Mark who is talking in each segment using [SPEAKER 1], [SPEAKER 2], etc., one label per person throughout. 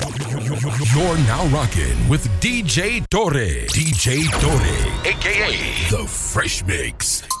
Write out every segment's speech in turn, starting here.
[SPEAKER 1] You're now rocking with DJ Torre. DJ Torre, aka The Fresh Mix.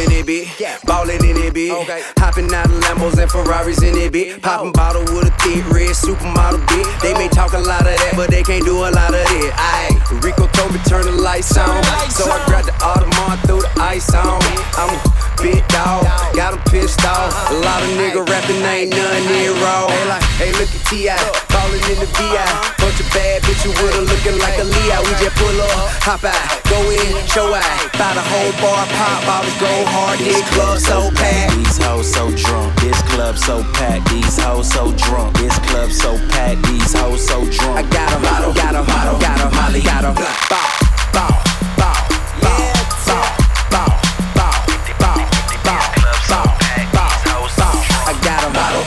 [SPEAKER 2] In it, bitch. Yeah. Ballin' in it, bitch. Okay. Hopping out of Lambos and Ferraris in it, bitch. Popping oh. bottle with a thick red supermodel, bitch. They may talk a lot of that, but they can't do a lot of it. Ayy, Rico told me turn the lights on. So I grabbed the Audemars, threw the ice on. I'm a big dog, got him pissed off. A lot of nigga rapping, ain't none near raw. Hey, like, hey, look at T.I calling in the VI. Bunch of bad bitch, you woulda looking like a Leah. We just pull up, hop out, go in, show out. Buy the whole bar, pop bottles, go hard. This club so packed.
[SPEAKER 3] These hoes so drunk. This club so packed. These hoes so drunk. This club so packed. These hoes so drunk.
[SPEAKER 2] I got a model, got a model, got a molly, got a bop, bop, bop, bop.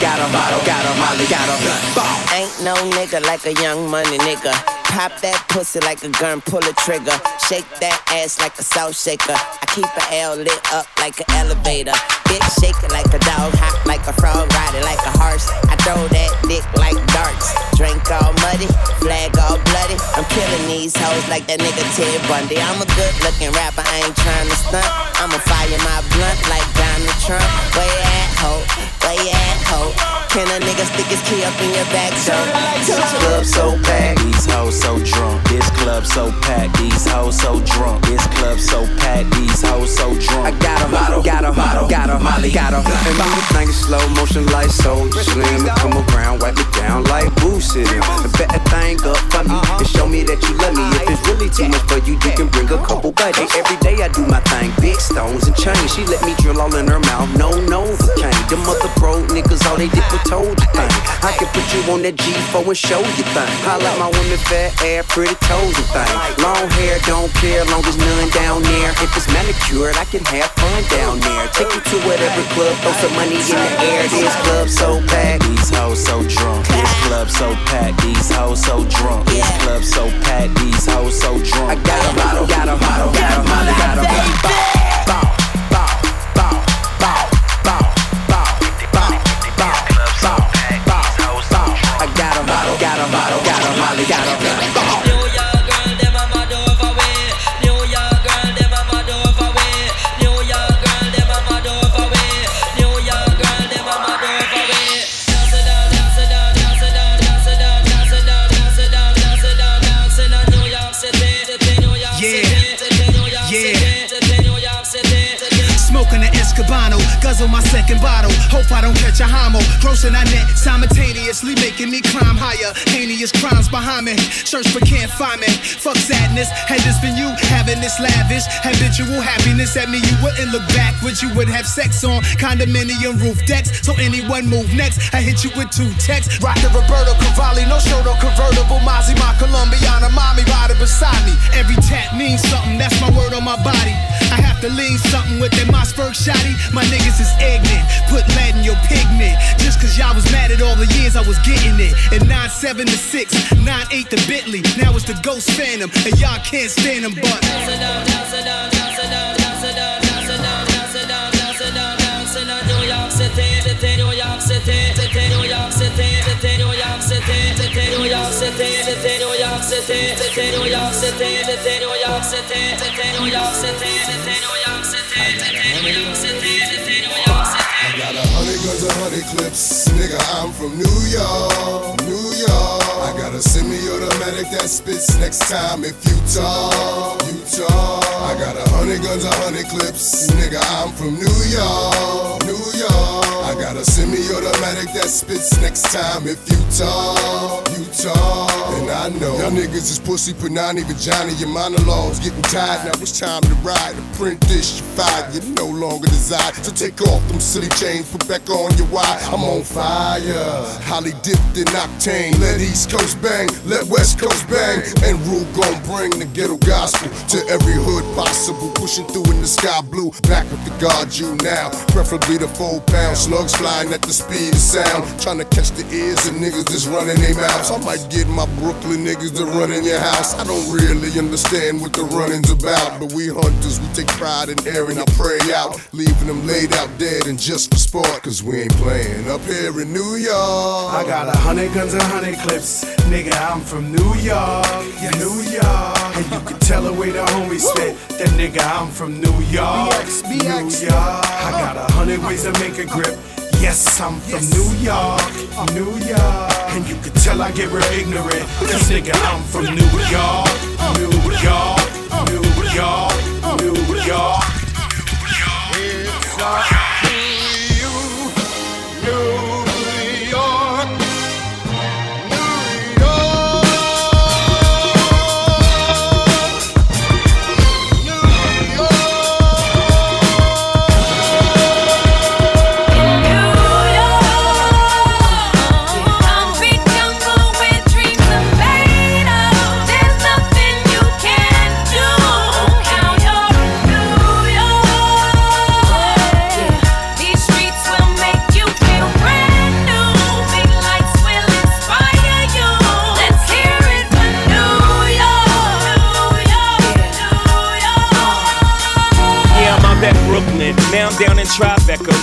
[SPEAKER 2] got a model, got a molly, got a
[SPEAKER 4] Ain't no nigga like a young money nigga. Pop that pussy like a gun, pull a trigger. Shake that ass like a salt shaker. I keep a L lit up like an elevator. Bitch shaking like a dog, hot like a frog, riding like a horse. I throw that dick like darts. Drink all muddy, flag all bloody. I'm killing these hoes like that nigga Ted Bundy. I'm a good looking rapper, I ain't trying to stunt. I'ma fire my blunt like Donald Trump. Where you at, ho? Where at, ho? Can a nigga stick his key up in your back, so?
[SPEAKER 2] This club so packed.
[SPEAKER 3] These hoes so drunk, this club so packed. These hoes so drunk, this club so packed. These hoes so drunk.
[SPEAKER 2] I got 'em, got 'em, got 'em, Molly, got 'em. And move the thing in slow motion like so slim. Come around, wipe it down like boo sitting. And bet that thing up for me uh-huh. and show me that you love me. If it's really too much for you, you can bring a couple buddies. Every day I do my thing, big stones and chains. She let me drill all in her mouth, no novocaine. Them other broke niggas, all they did was told you thing. I can put you on that G4 and show you thing. I like my women fat ass, pretty toes and thing. Long hair, don't care, long as none down there. If it's manicured, I can have fun down there. Take you to whatever club, throw some money in the air. This club so packed.
[SPEAKER 3] These hoes so drunk, this club so packed. These hoes so drunk, this club so packed. These hoes so drunk.
[SPEAKER 2] I got got 'em, got 'em, got 'em, got 'em. Bow,
[SPEAKER 5] my second bottle. Hope I don't catch a homo. Grossing I net simultaneously, making me climb higher. Heinous crimes behind me. Search but can't find me. Fuck sadness. Had this been you having this lavish habitual happiness at me, you wouldn't look back, backwards. You would have sex on condominium roof decks. So anyone move next, I hit you with two texts. Rock the Roberto Cavalli, no show, no convertible. Mozzie, my Colombiana, mommy riding beside me. Every tap means something. That's my word on my body. I have to lean something with that Mossberg shotty. My niggas is ignorant. Put lead in your pigment. Just cause y'all was mad at all the years I was getting it. And 9-7 to 6, 9-8 to Bentley. Now it's the Ghost Phantom. And y'all can't stand them, but.
[SPEAKER 6] Got a hundred guns, a hundred clips. Nigga, I'm from New York, New York. I got a semi-automatic that spits next time if you talk, you talk. I got a hundred guns, a hundred clips. Nigga, I'm from New York, New York. I got a semi-automatic that spits next time if you talk, you talk. And I know y'all niggas is pussy, but even Johnny. Your monologues getting tired. Now it's time to ride. This, you fired. You no longer desire. So take off them silly chains, put back on your wire. I'm on fire. Holly dipped in octane. Let East Coast bang, let West Coast bang. And Rule gon' bring the ghetto gospel to every hood possible. Pushing through in the sky blue. Back with the guard you now. Preferably the four pound slugs flying at the speed of sound. Trying to catch the ears of niggas that's running their mouths. I might get my Brooklyn niggas to run in your house. I don't really understand what the running's about, but we hunters, we take pride in airing our prey out, leaving them laid out dead and just for sport, cause we ain't playing up here in New York.
[SPEAKER 5] I got a hundred guns and hundred clips. Nigga, I'm from New York, New York. And you can tell the way the homies spit. That nigga, I'm from New York, New York. I got a hundred ways to make a grip. Yes, I'm from New York, New York. And you can tell I get real ignorant. Cause nigga, I'm from New York, New York, New York, New York.
[SPEAKER 6] It's up to you,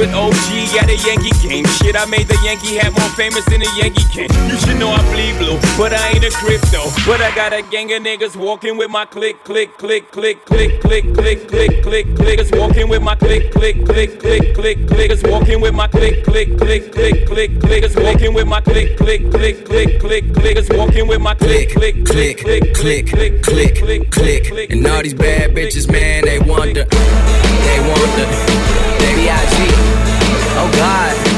[SPEAKER 3] With OG at a Yankee game. Shit, I made the Yankee hat more famous than a Yankee can. You should know I bleed blue, but I ain't a crypto. But I got a gang of niggas walking with my click, click, click, click, click, click, click, click, click, clickers walking with my click, click, click, click, click, clickers walking with my click, click, click, click, click, clickers walking with my click, click, click, click, click, clickers walking with my click, click, click, click, click, click, click, click, click.
[SPEAKER 7] And all these bad bitches, man, they wonder. They wonder. They B.I.G. Oh God.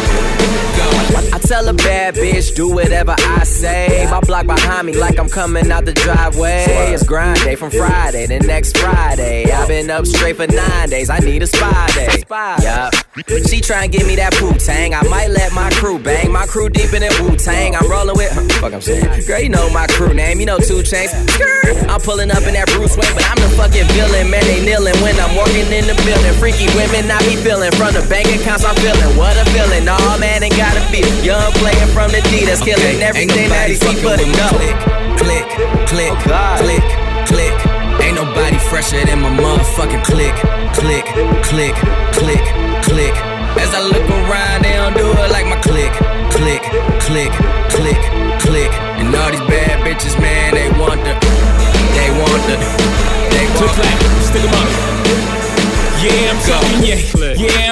[SPEAKER 7] I tell a bad bitch, do whatever I say. My block behind me, like I'm coming out the driveway. It's grind day from Friday to next Friday. I've been up straight for nine days. I need a spy day. Yup. She try and give me that Wu Tang. I might let my crew bang. My crew deep in that Wu Tang. I'm rolling with. Huh, fuck, I'm saying. Girl, you know my crew name. You know Two Chains. I'm pulling up in that Bruce Wayne, but I'm the fucking villain. Man, they kneeling when I'm walking in the building. Freaky women, I be feeling. From the bank accounts, I'm feeling. What a feeling. All man ain't gotta be. Young player from the D that's killing everything that he see but no. Click, click, click, oh, click, click. Ain't nobody fresher than my motherfucking click, click, click, click, click. As I look around, they don't do it like my click, click, click, click, click. And all these bad bitches, man, they wonder, they wonder, they
[SPEAKER 3] Click
[SPEAKER 7] wonder.
[SPEAKER 3] clap, stick 'em up. Yeah, I'm talking yeah. Yeah, I'm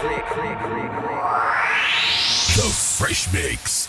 [SPEAKER 1] Mix.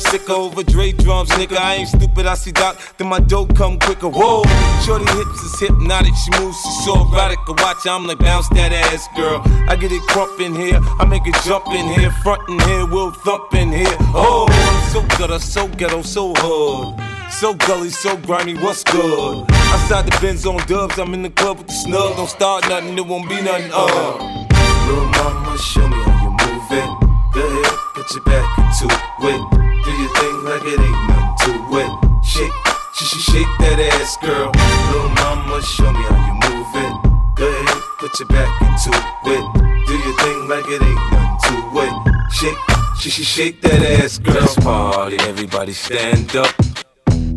[SPEAKER 8] Sounds sicker over Dre drums, nigga. I ain't stupid, I see Doc, then my dope come quicker. Whoa, shorty hips is hypnotic, she moves, she's so erotic. I watch, I'm like, bounce that ass, girl. I get it crump in here, I make it jump in here, front in here, we'll thump in here. Oh, so gutter, so ghetto, so hood. So gully, so grimy, what's good? Outside the Benz on dubs, I'm in the club with the snug. Don't start nothing, it won't be nothing, uh.
[SPEAKER 9] Little mama, show me how you move it. Go ahead, put your back into it. Do your thing like it ain't nothing to it. Shake, sh- sh- shake that ass, girl. Little mama, show me how you move it. Go ahead, put your back into it. Do your thing like it ain't nothing to it. Shake, sh- sh- shake that ass, girl.
[SPEAKER 8] Let's party, everybody stand up.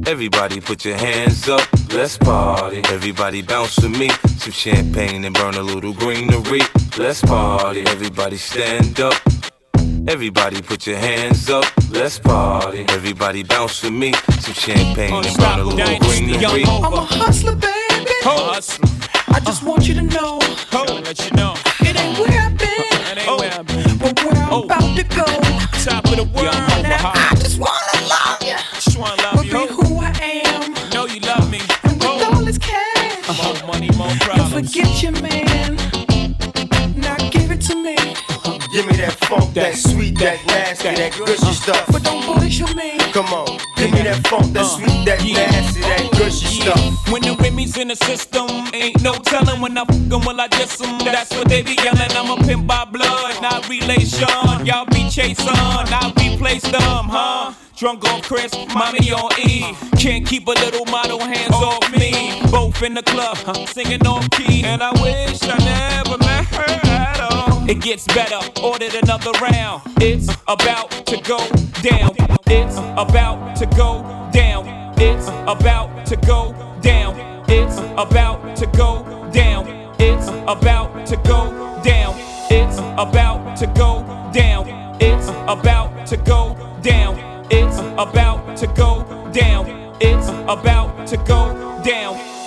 [SPEAKER 8] Everybody put your hands up, let's party. Everybody bounce with me. Some champagne and burn a little greenery. Let's party. Everybody stand up. Everybody put your hands up, let's party. Everybody bounce with me. Some champagne and burn a little greenery.
[SPEAKER 5] I'm a hustler, baby. Hustler. I just want you to know.
[SPEAKER 3] let you know.
[SPEAKER 5] It ain't where I've been.
[SPEAKER 3] It ain't where I've been.
[SPEAKER 5] But where I'm about to go.
[SPEAKER 3] Top of the world.
[SPEAKER 10] That sweet, that nasty, that gushy stuff.
[SPEAKER 5] But don't bullshit me.
[SPEAKER 10] Come on, give me that funk, that sweet, that uh, nasty, that gushy stuff.
[SPEAKER 3] When the Remy's in the system, ain't no telling when I fuck 'em, will I diss 'em? That's what they be yelling. I'm a pimp by blood, not relation. Y'all be chasing, I'll replace them, huh? Drunk on Chris, mommy on E. Can't keep a little model hands off me. Both in the club, singing off key. And I wish I never It gets better, ordered another round. It's about to go down. It's about to go down. It's about to go down. It's about to go down. It's about to go down. It's about to go down. It's about to go down. It's about to go down. It's about to go down.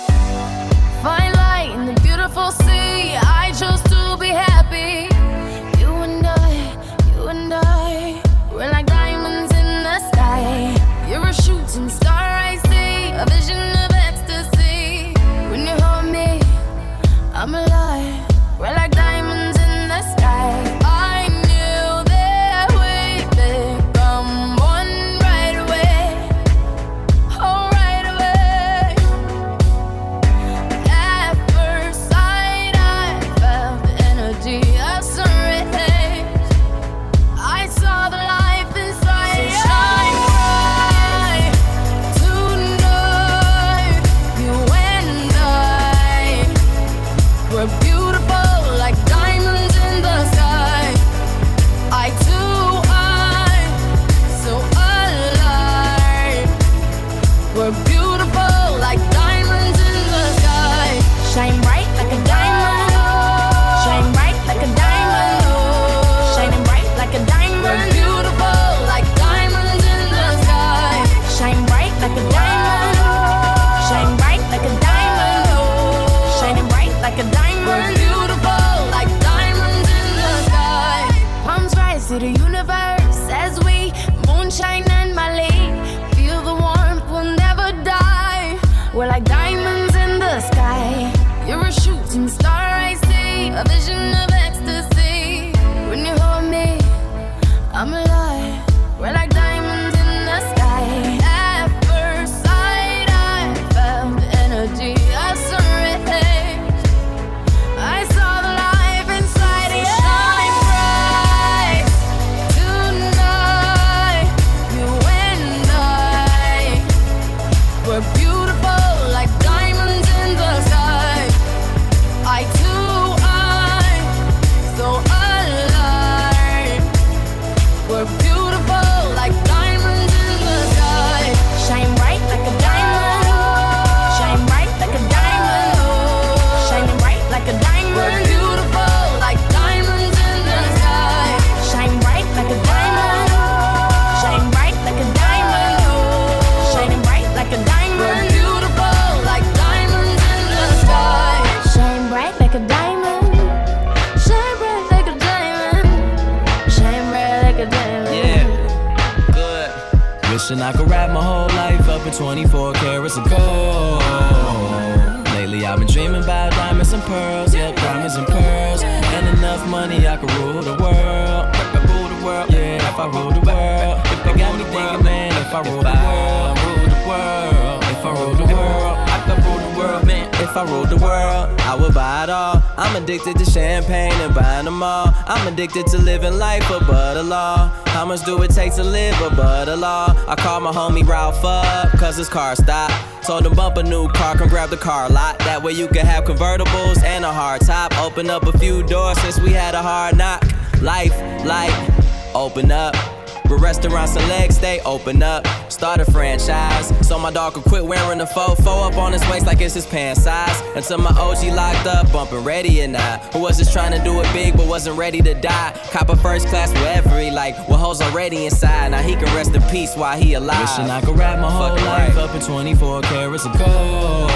[SPEAKER 11] Legs, they open up. Start a franchise. So my dog could quit wearing the fofo up on his waist like it's his pants size. Until my OG locked up, bumping ready and I. Who was just trying to do it big but wasn't ready to die. Cop a first class with every like, well, hoes already inside. Now he can rest in peace while he alive. Wishing I could wrap my whole
[SPEAKER 7] Fucking
[SPEAKER 11] life
[SPEAKER 7] right.
[SPEAKER 11] up in 24 carats of gold.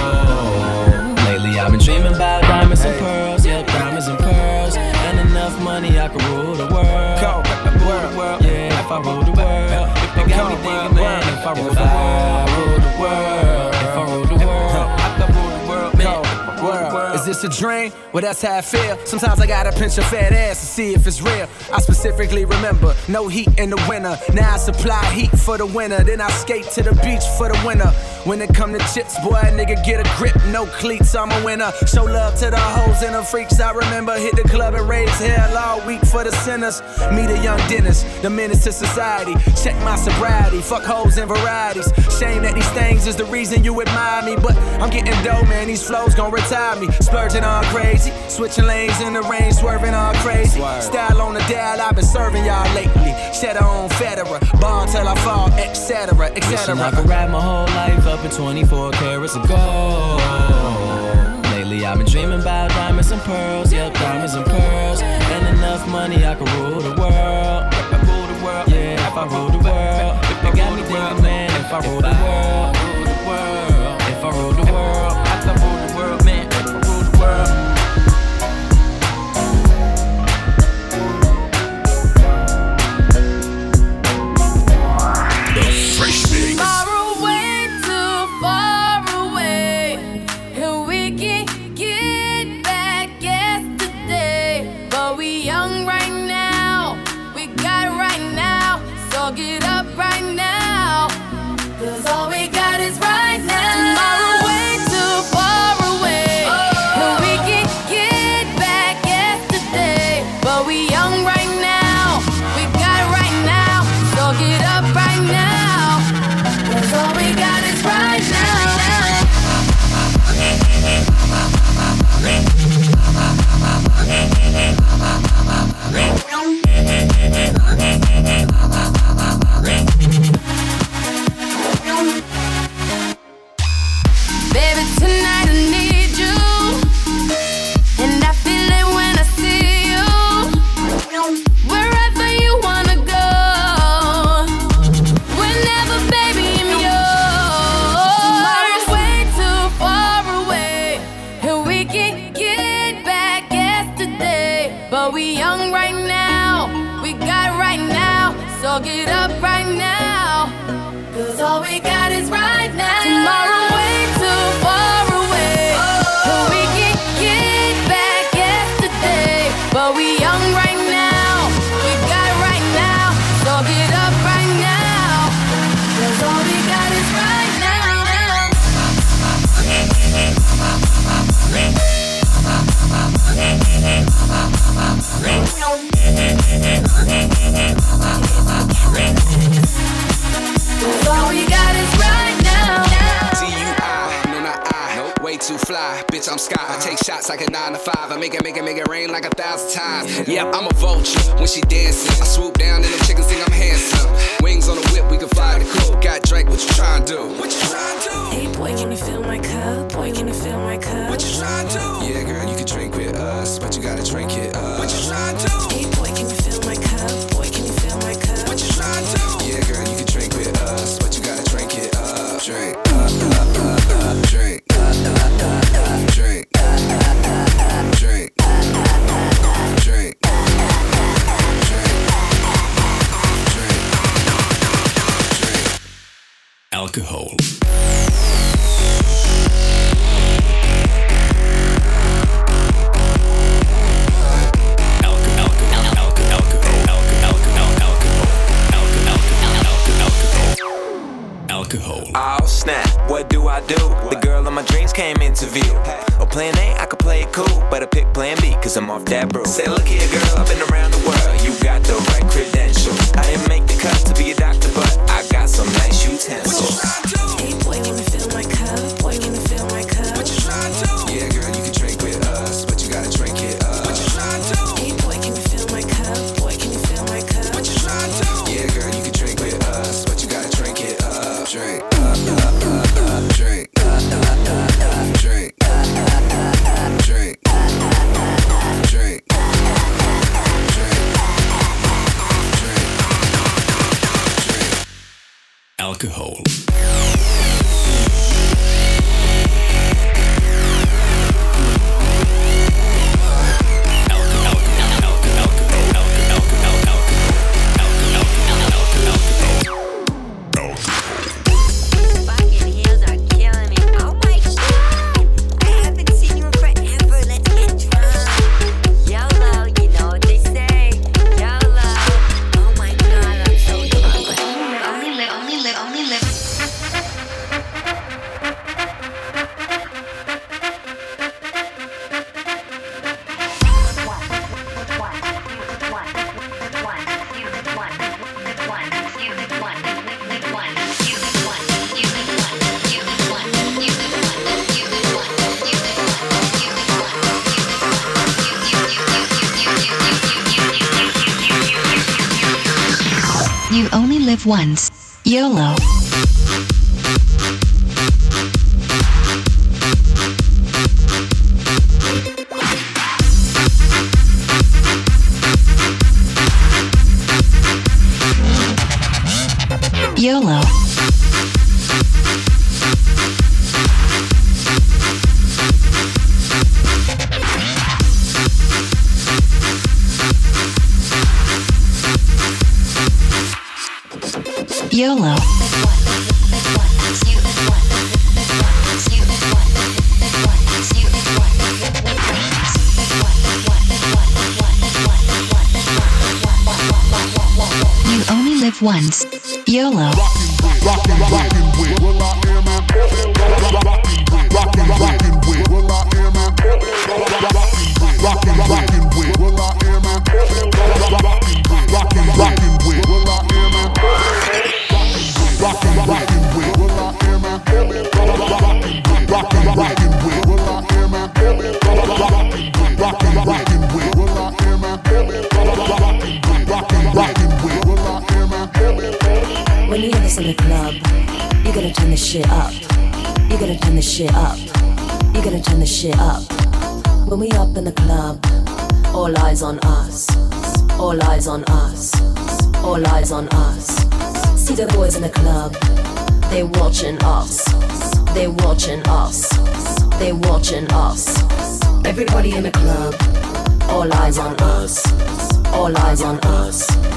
[SPEAKER 11] Lately I've been dreaming about diamonds and pearls, yep, diamonds and pearls. And enough money I could rule the world. Rule the world, yeah, if I rule the world. Got me thinking, man, if I rule world.
[SPEAKER 12] A dream? Well, that's how I feel. Sometimes I gotta pinch a fat ass to see if it's real. I specifically remember no heat in the winter. Now I supply heat for the winter. Then I skate to the beach for the winter. When it come to chips, boy, nigga get a grip, no cleats. I'm a winner. Show love to the hoes and the freaks. I remember hit the club and raise hell all week for the sinners. Meet a young dentist, the menace to society. Check my sobriety, fuck hoes and varieties. Shame that these things is the reason you admire me, but I'm getting dough, man. These flows gon' retire me. Splurging on crazy, switching lanes in the rain, swerving all crazy. Style on the dial, I've been serving y'all lately. Cheddar on Federer, ball till I fall, etc.,
[SPEAKER 11] etc. I could wrap my whole life up in 24 carats of gold. Lately I've been dreaming about diamonds and pearls, yep, diamonds and pearls. And enough money I could rule the world. Rule the world, yeah, if I rule the world. It got me thinking, man, if I rule the world, rule the world.
[SPEAKER 13] I'm sky. I take shots like a nine to five. I make it, make it, make it rain like a thousand times. Yeah, I'm a vulture when she dances. I swoop down and the chickens think I'm handsome. Wings on the whip, we can fly the coop. Got Drake, what you trying to do? What you trying to do?
[SPEAKER 14] Hey boy, can you fill my cup? Boy, can you fill my cup?
[SPEAKER 13] What you trying to do? Yeah, girl, you can drink with us, but you gotta drink it up. What you trying to do?
[SPEAKER 14] Hey boy, can you fill my cup? Boy, can you fill my cup?
[SPEAKER 13] What you trying to do? Yeah, girl, you can drink with us, but you gotta drink it up. Drink,
[SPEAKER 15] Alcohol. Alcohol.
[SPEAKER 16] Oh snap, what do I do? The girl of my dreams came into view. Or plan A, I could play it cool, but I pick plan B, cause I'm off that brew. Say, look here, girl, I've been around the world, you got the right credentials. I didn't make the cut to be a doctor, but I got some nice utensils.
[SPEAKER 14] Hey boy,
[SPEAKER 17] YOLO. You only live
[SPEAKER 18] once. YOLO.
[SPEAKER 14] Shit up. You gotta turn the shit up. You gotta turn the shit up. When we up in the club, all eyes on us. All eyes on us. All eyes on us. See the boys in the club, they watching us. They watching us. They watching us. Everybody in the club, all eyes on us. All eyes on us.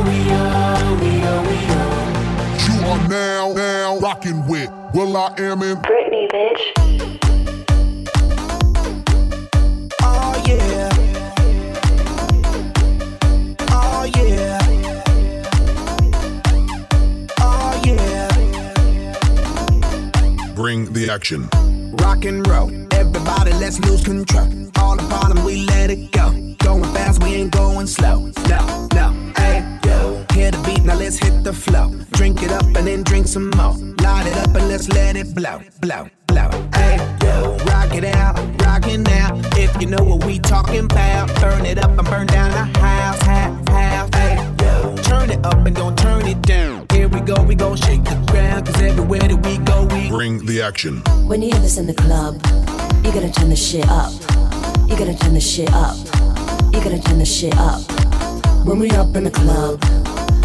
[SPEAKER 19] hell I am in.
[SPEAKER 14] Britney, bitch.
[SPEAKER 5] Oh, yeah. Oh, yeah. Oh, yeah.
[SPEAKER 20] Bring the action.
[SPEAKER 5] Rock and roll. Everybody, let's lose control. All the bottom, we let it go. Going fast, we ain't going slow. No, no, hey. Hear the beat, now let's hit the flow. Drink it up and then drink some more. Light it up and let's let it blow, blow, blow. Hey, yo. Rock it out, rock it now. If you know what we talking about, burn it up and burn down the house, house, house. Hey, yo. Turn it up and don't turn it down. Here we go, we gon' shake the ground. Cause everywhere that we go, we
[SPEAKER 20] Bring the action.
[SPEAKER 21] When you hear this in the club, you gotta turn the shit up. You gotta turn the shit up. You gotta turn the shit up. When we up in the club,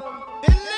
[SPEAKER 22] Billy!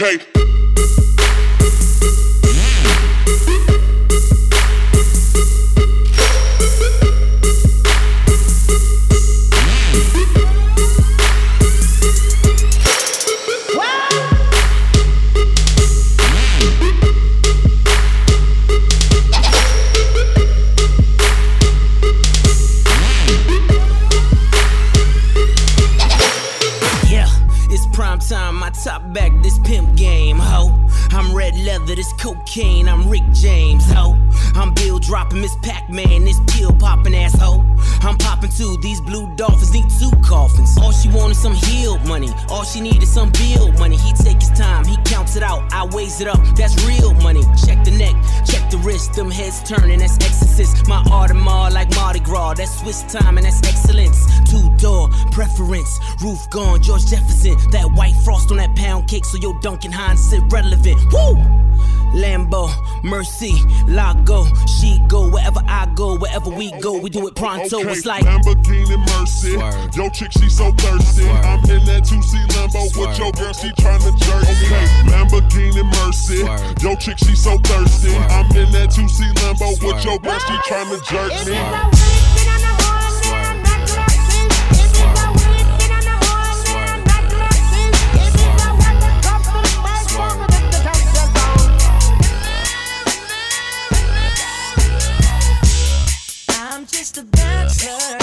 [SPEAKER 20] Okay.
[SPEAKER 7] She needed some bill money. He take his time, he counts it out, I weighs it up, that's real money. Check the neck, check the wrist, them heads turning, that's exorcist. My Audemars like Mardi Gras, that's Swiss time and that's excellence. Two door preference, roof gone, George Jefferson. That white frost on that pound cake, so your Duncan Hines sit relevant. Woo! Lambo, Mercy, Lago, she go wherever I go, wherever we go, we do it pronto.
[SPEAKER 20] Okay,
[SPEAKER 7] It's like
[SPEAKER 20] Lamborghini Mercy. Yo, chick, she so thirsty. I'm in that 2C Lambo with your girl, she tryna jerk me. Okay, Lamborghini Mercy. Yo, chick, she so thirsty. I'm in that 2C Lambo with your girl, she tryna jerk me.
[SPEAKER 23] Just a bachelor.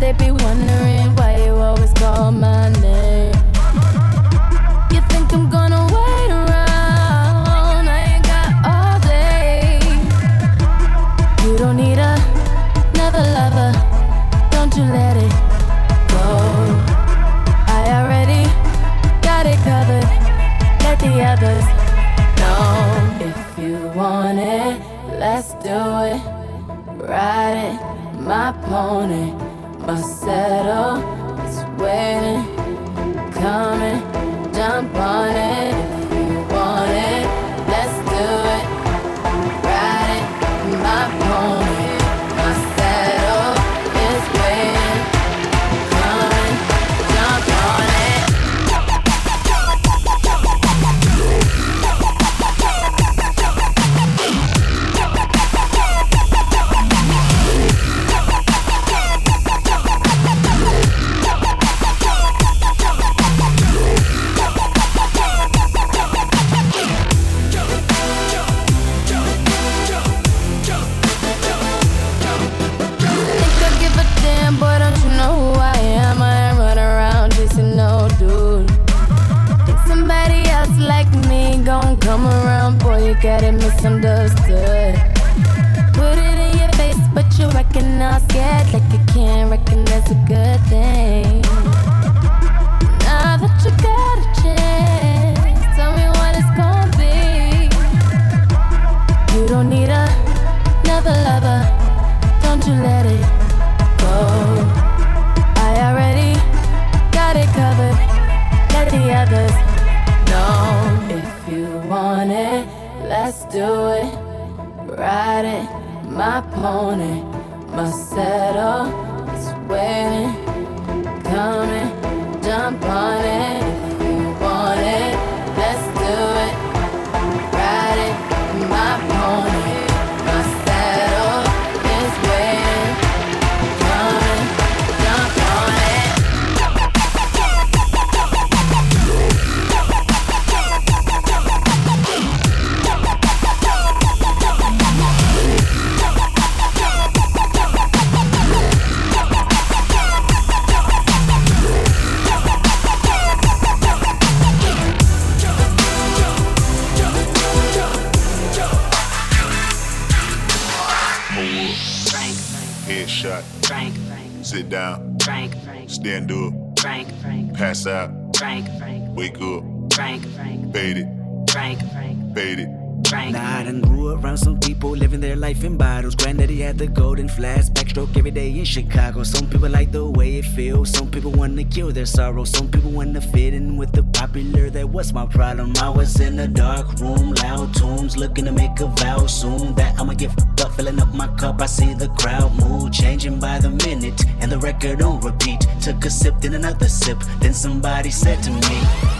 [SPEAKER 23] They be wondering why you always call my name. Come
[SPEAKER 1] around, boy, you got it misunderstood. Put it in your face, but you I'm scared, like you can't recognize a good thing. Now that you got a chance, Let's do it. Ride it, my pony, my saddle is waiting. Come and jump on it
[SPEAKER 24] Pass out. Wake up. Frank, Frank. Fade it. Frank, Frank. Fade it.
[SPEAKER 25] Nah, I done grew around some people living their life in bottles. Granddaddy had the golden flask, backstroke every day in Chicago. Some people like the way it feels. Some people wanna kill their sorrow. Some people wanna fit in with the popular. That was my problem. I was in a dark room, loud tunes, looking to make a vow soon that I'ma get fucked up, filling up my cup. I see the crowd mood changing by the minute, and the record on repeat. Took a sip, then another sip. Then somebody said to me.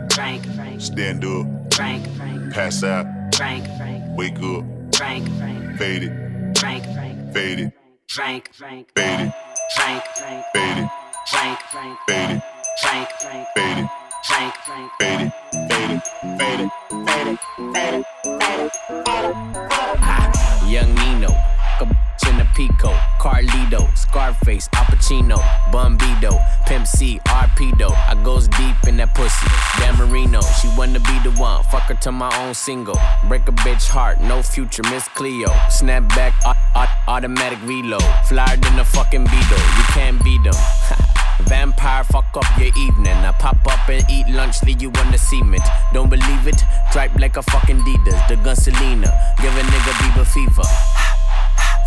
[SPEAKER 25] Frank,
[SPEAKER 24] Stand up.
[SPEAKER 25] Frank,
[SPEAKER 24] Pass out.
[SPEAKER 25] Frank,
[SPEAKER 24] Wake up.
[SPEAKER 25] Frank, Frank,
[SPEAKER 24] Fade it.
[SPEAKER 25] Frank, Frank,
[SPEAKER 24] Fade it.
[SPEAKER 25] Frank, Frank,
[SPEAKER 24] Fade it.
[SPEAKER 25] Frank, Frank,
[SPEAKER 24] Fade it.
[SPEAKER 25] Frank, Frank,
[SPEAKER 24] Fade it.
[SPEAKER 25] Frank, Frank,
[SPEAKER 24] Fade it.
[SPEAKER 25] Frank, Frank,
[SPEAKER 24] Fade it. Fade it. Fade it. Fade it. Fade it. Fade it.
[SPEAKER 3] Young Nino, in a Pico, Carlito, Scarface, Al Pacino, Bumbido, Pimp C, Arpedo. I goes deep in that pussy. Dan Marino, she wanna be the one. Fuck her to my own single. Break a bitch heart, no future, Miss Cleo. Snap back, au- au- automatic reload. Flyer than a fucking Beetle, you can't beat them. Vampire, fuck up your evening. I pop up and eat lunch, leave you on the cement. Don't believe it? Tripe like a fucking Adidas, the gun Selena. Give a nigga Bieber fever.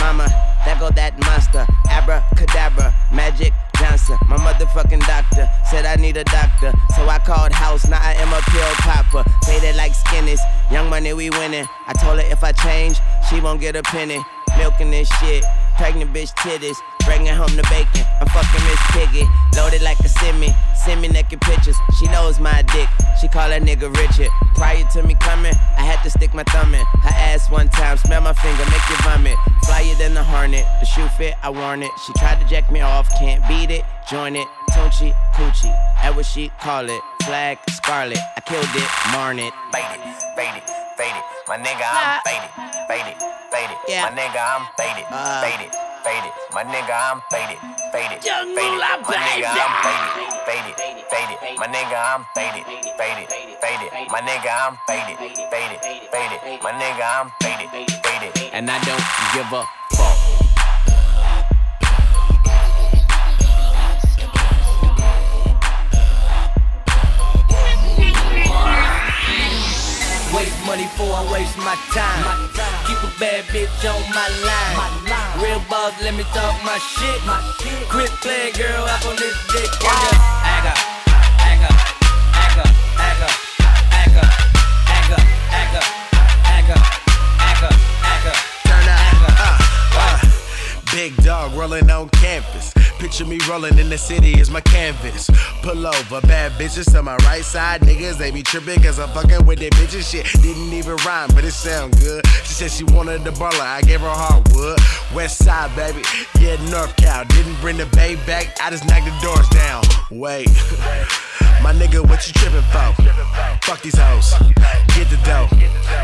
[SPEAKER 4] Mama, there go that monster. Abracadabra, Magic Johnson. My motherfucking doctor said I need a doctor. So I called house, now I am a pill popper. Faded like skinnies, young money we winning. I told her if I change, she won't get a penny. Milking this shit, pregnant bitch titties. Bringing home the bacon, I'm fucking Miss Piggy. Loaded like a semi, send me naked pictures. She knows my dick. She call that nigga Richard. Prior to me coming, I had to stick my thumb in her ass one time. Smell my finger, make you vomit. Flyer than the hornet. The shoe fit, I worn it. She tried to jack me off, can't beat it. Join it, Tunchi, Coochie. That what she call it. Flag, scarlet. I killed it, marn it.
[SPEAKER 26] Faded, faded, faded. My nigga, I'm faded, faded, faded. My nigga, I'm faded, uh. faded, faded. My nigga, I'm faded, faded,
[SPEAKER 3] Young
[SPEAKER 26] faded.
[SPEAKER 3] Moolah,
[SPEAKER 26] My nigga. I'm faded, faded, faded. My nigga, I'm faded, faded, faded. My nigga, I'm faded, faded, faded. My nigga, I'm faded, faded.
[SPEAKER 23] And I don't give a
[SPEAKER 11] me talk my shit. Quit playing, girl, up on
[SPEAKER 10] rolling in the city is my canvas. Pull over, bad bitches to my right side. Niggas, they be tripping cause I'm fucking with their bitches. Shit didn't even rhyme, but it sound good. She said she wanted the baller, I gave her hardwood. West side, baby, yeah, North Cal. Didn't bring the bay back, I just knocked the doors down. Wait. My nigga, what you tripping for? Fuck these hoes. Get the dough.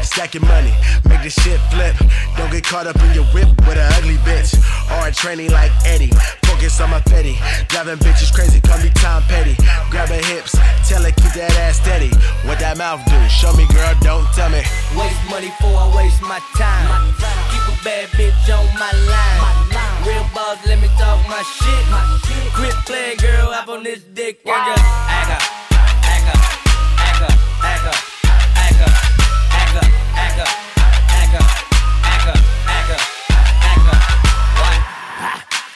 [SPEAKER 10] Stack your money. Make the shit flip. Don't get caught up in your whip with an ugly bitch. Or a training like Eddie. Focus on my petty. Driving bitches crazy. Call me Tom Petty. Grab her hips. Tell her keep that ass steady. What that mouth do? Show me, girl. Don't tell me.
[SPEAKER 11] Waste money for I waste my time. Keep a bad bitch on my line. Real boss, let me talk my shit. My shit. Quit playing, girl, Up on this dick. Wow. agga, agga, agga, agga. up.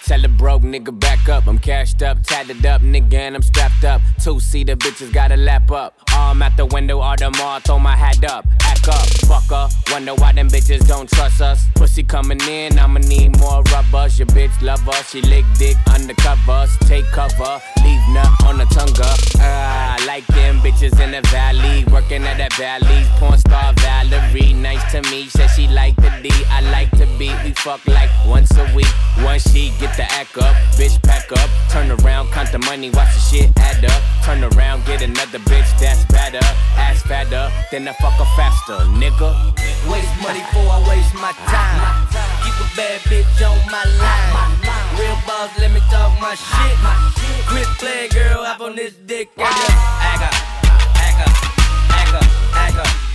[SPEAKER 23] Tell the broke nigga back up. I'm cashed up, tatted up, nigga, and I'm strapped up. Two seater bitches gotta lap up. Arm at the window, all the mall, throw my hat up. Act up, fucker. Wonder why them bitches don't trust us. Pussy coming in, I'ma need more rubbers. Your bitch love us, she lick dick undercovers. Take cover, leave nut on the tongue. Ah, I like them bitches in the valley, working at that valley. Porn star Valerie, nice to me. Said she like the D, I like to be. We fuck like once a week. Once she get the act up, bitch pack up. Turn around, count the money, watch the shit add up. Turn around, get another bitch that's better. Ass fatter, then I fuck her faster, nigga.
[SPEAKER 11] Waste money for I waste my time. Keep a bad bitch on my line. Real boss, let me talk my shit. Quit playing, girl, up on this dick. Agga, agga, agga, agga, agga,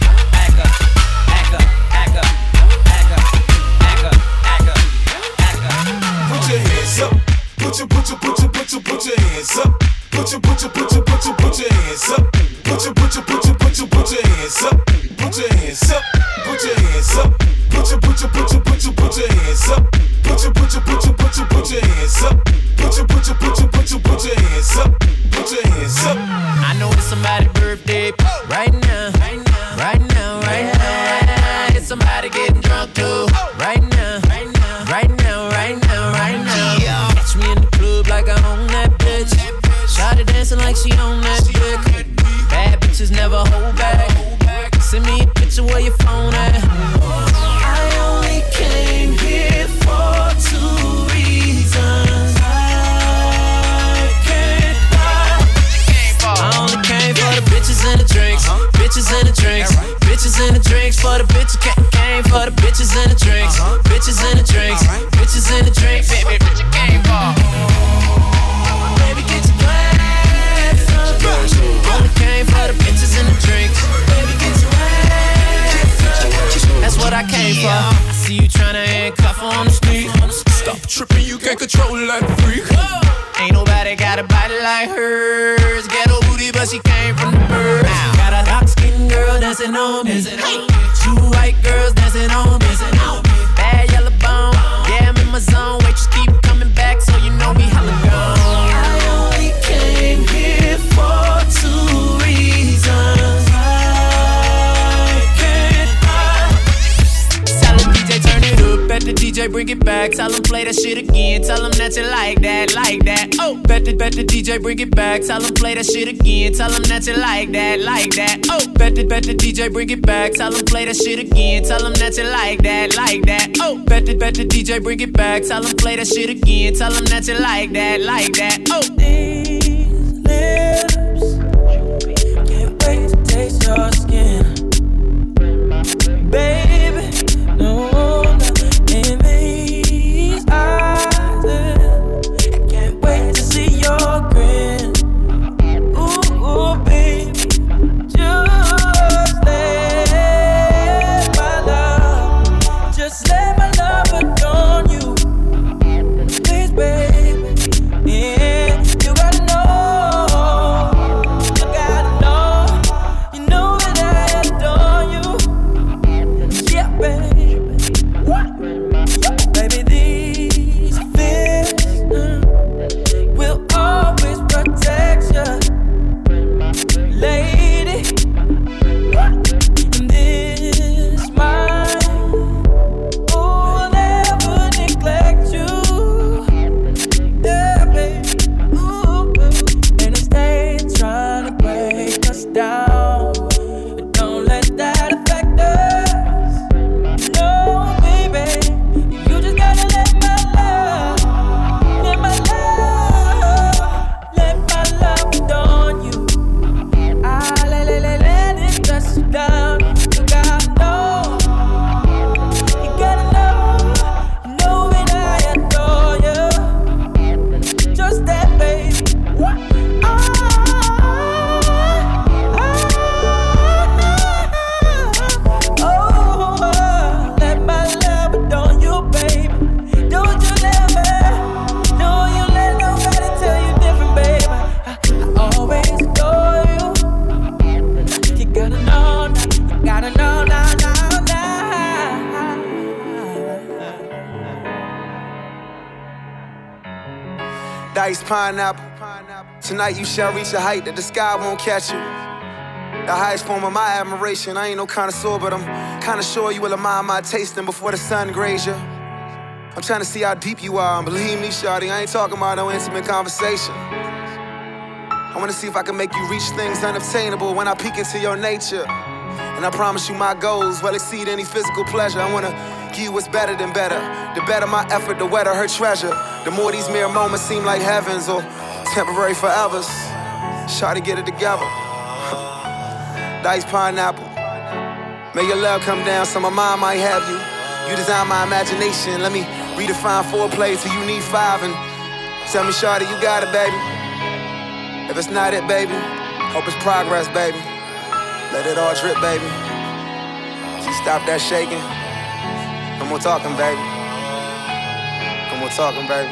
[SPEAKER 8] Put your, put your, put your, put your, put your hands up. Put your, put your, put your, put your, put your hands up. Put your, put your, put your, put your, put your hands up. Put your hands up. Put your hands up. Put your, put your, put your, put your, put your hands up. Put your, put your, put your, put your, put your hands up. Put your, put your, put your, put your, put your hands up. Put your hands up.
[SPEAKER 11] I know it's somebody's birthday right now, right now, right now, right now. It's somebody getting drunk too, right now, dancing like she own that dick. Bad bitches never hold back. Send me a picture where your phone at. Back. Tell
[SPEAKER 23] them play that shit again. Tell them that you like that, like that. Oh, bet the, bet the DJ bring it back. Tell them play that shit again. Tell them that you like that, like that. Oh, bet the, bet the DJ bring it back. Tell them play that shit again. Tell them that you like that, like that. Oh, bet the, bet the DJ bring it back. Tell them play that shit again. Tell them that you like that, like that. Oh,
[SPEAKER 27] Dice pineapple. Tonight you shall reach a height that the sky won't catch you. The highest form of my admiration. I ain't no connoisseur, but I'm kinda sure you will admire my tasting before the sun graze you. I'm trying to see how deep you are, and believe me, shawty, I ain't talking about no intimate conversation. I wanna see if I can make you reach things unobtainable when I peek into your nature. And I promise you my goals will exceed any physical pleasure. I wanna you what's better than better. The better my effort, the wetter her treasure. The more these mere moments seem like heavens or temporary forevers. Shawty, get it together. Dice pineapple. May your love come down so my mind might have you. You design my imagination. Let me redefine foreplay till you need five and tell me, Shawty, you got it, baby. If it's not it, baby, hope it's progress, baby. Let it all drip, baby. She stop that shaking. No more talking, baby. No more talking, baby.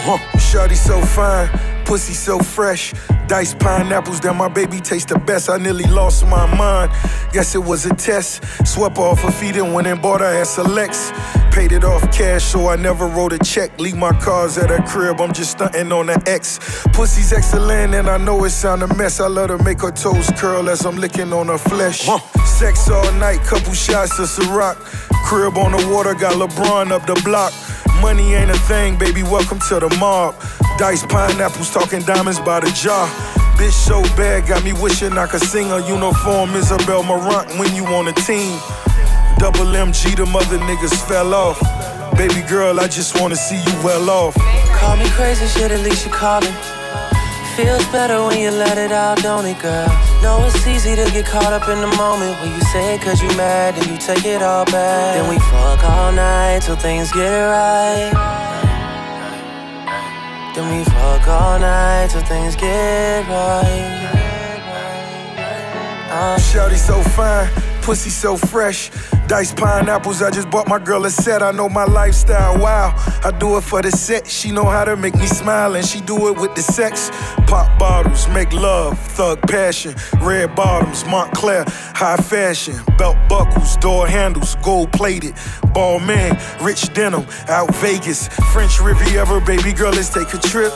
[SPEAKER 28] Huh. Shawty so fine, pussy so fresh. Diced pineapples that my baby taste the best. I nearly lost my mind. Guess it was a test. Swept off her feet and went and bought her at Selects. Paid it off cash, so I never wrote a check. Leave my cars at her crib, I'm just stunting on the X. Pussy's excellent, and I know it sound a mess. I let her make her toes curl as I'm licking on her flesh. Sex all night, couple shots of Ciroc. Crib on the water, got LeBron up the block. Money ain't a thing, baby, welcome to the mob. Diced pineapples, talking diamonds by the jar. Bitch so bad, got me wishing I could sing a uniform Isabel Marant when you on a team. Double MG, the mother niggas fell off. Baby girl, I just wanna see you well off.
[SPEAKER 29] Call me crazy, shit, at least you calling. Feels better when you let it out, don't it, girl? Know it's easy to get caught up in the moment when you say it cause you mad and you take it all back. Then we fuck all night till things get right. Then we fuck all night till things get right.
[SPEAKER 28] Shawty so fine, pussy so fresh. Diced pineapples, I just bought my girl a set. I know my lifestyle, wow. I do it for the set. She know how to make me smile, and she do it with the sex. Pop bottles, make love, thug passion. Red bottoms, Moncler, high fashion. Belt buckles, door handles, gold plated. Balmain, rich denim, out Vegas. French Riviera, baby girl, let's take a trip.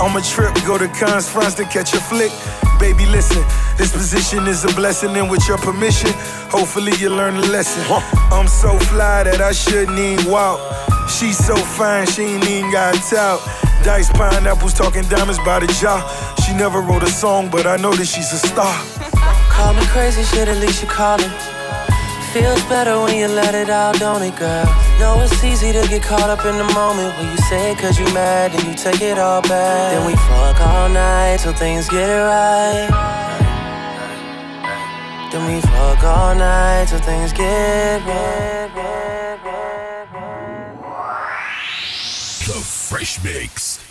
[SPEAKER 28] On a trip, go to Cannes, France to catch a flick. Baby, listen, this position is a blessing, and with your permission, hopefully you learn a lesson. I'm so fly that I shouldn't even walk. She's so fine, she ain't even got tout. Dice pineapples talking diamonds by the jar. She never wrote a song, but I know that she's a star.
[SPEAKER 15] Call me crazy, shit, at least you call it. Feels better when you let it out, don't it, girl? Know it's easy to get caught up in the moment when you say it cause you mad and you take it all back. Then we fuck all night till things get right. Then we fuck all night till things get right.
[SPEAKER 1] The Fresh Mix.